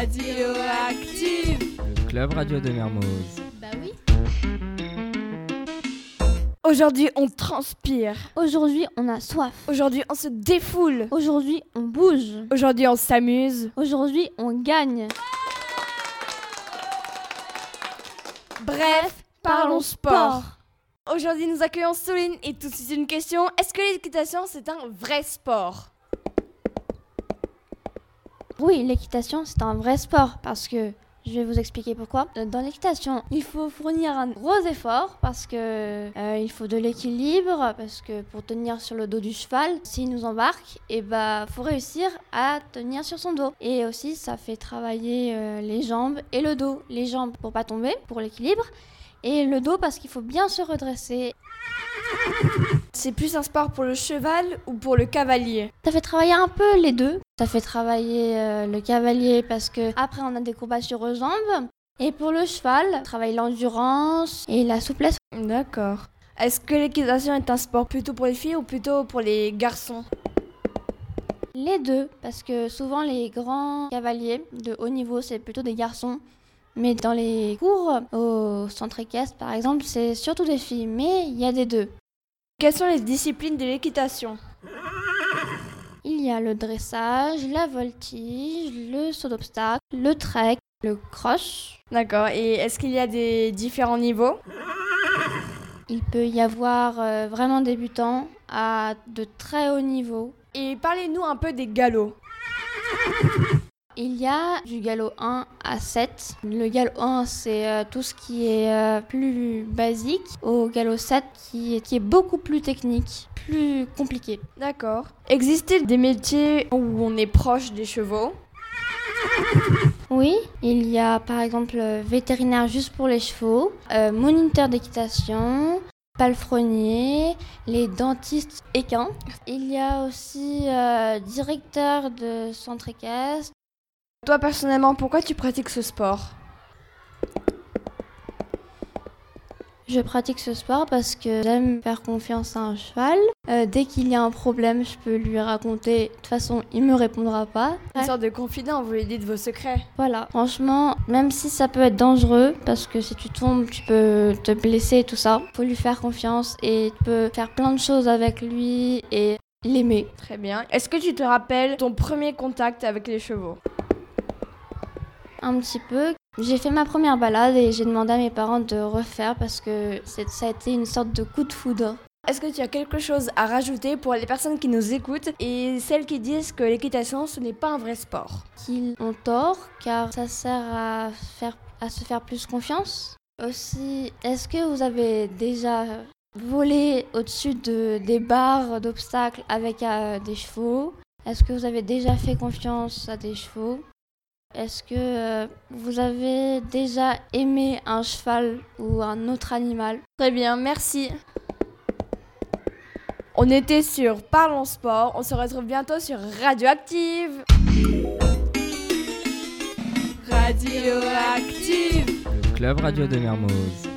Radioactive. Le club radio de Mermoz. Bah oui. Aujourd'hui, on transpire. Aujourd'hui, on a soif. Aujourd'hui, on se défoule. Aujourd'hui, on bouge. Aujourd'hui, on s'amuse. Aujourd'hui, on gagne. Bref, parlons sport. Aujourd'hui, nous accueillons Soline et tout de suite une question. Est-ce que l'équitation, c'est un vrai sport? Oui, l'équitation, c'est un vrai sport parce que je vais vous expliquer pourquoi. Dans l'équitation, il faut fournir un gros effort parce que euh, il faut de l'équilibre parce que pour tenir sur le dos du cheval, s'il nous embarque, et bah faut réussir à tenir sur son dos. Et aussi, ça fait travailler euh, les jambes et le dos. Les jambes pour pas tomber, pour l'équilibre, et le dos parce qu'il faut bien se redresser. C'est plus un sport pour le cheval ou pour le cavalier? Ça fait travailler un peu les deux. Ça fait travailler euh, le cavalier parce que après on a des courbatures aux jambes. Et pour le cheval, on travaille l'endurance et la souplesse. D'accord. Est-ce que l'équitation est un sport plutôt pour les filles ou plutôt pour les garçons? Les deux, parce que souvent les grands cavaliers de haut niveau, c'est plutôt des garçons. Mais dans les cours au centre équestre, par exemple, c'est surtout des filles. Mais il y a des deux. Quelles sont les disciplines de l'équitation? Il y a le dressage, la voltige, le saut d'obstacle, le trek, le cross. D'accord. Et est-ce qu'il y a des différents niveaux? Il peut y avoir euh, vraiment débutants à de très haut niveau. Et parlez-nous un peu des galops. Il y a du galop 1 à 7. Le galop 1, c'est euh, tout ce qui est euh, plus basique. Au galop 7, qui est, qui est beaucoup plus technique, plus compliqué. D'accord. Existe-t-il des métiers où on est proche des chevaux? Oui, il y a par exemple euh, vétérinaire juste pour les chevaux, moniteur d'équitation, palefrenier, les dentistes équins. Il y a aussi euh, directeur de centre équestre. Toi personnellement, pourquoi tu pratiques ce sport? Je pratique ce sport parce que j'aime faire confiance à un cheval. Euh, dès qu'il y a un problème, je peux lui raconter. De toute façon, il me répondra pas. Une sorte de confident, vous lui dites vos secrets. Voilà, franchement, même si ça peut être dangereux, parce que si tu tombes, tu peux te blesser et tout ça, faut lui faire confiance et tu peux faire plein de choses avec lui et l'aimer. Très bien. Est-ce que tu te rappelles ton premier contact avec les chevaux? Un petit peu. J'ai fait ma première balade et j'ai demandé à mes parents de refaire parce que ça a été une sorte de coup de foudre. Est-ce que tu as quelque chose à rajouter pour les personnes qui nous écoutent et celles qui disent que l'équitation ce n'est pas un vrai sport? Qu'ils ont tort car ça sert à, faire, à se faire plus confiance. Aussi, est-ce que vous avez déjà volé au-dessus de, des barres d'obstacles avec euh, des chevaux? Est-ce que vous avez déjà fait confiance à des chevaux? Est-ce que euh, vous avez déjà aimé un cheval ou un autre animal? Très bien, merci. On était sur Parlons Sport. On se retrouve bientôt sur Radioactive. Radioactive. Le club radio de Mermoz.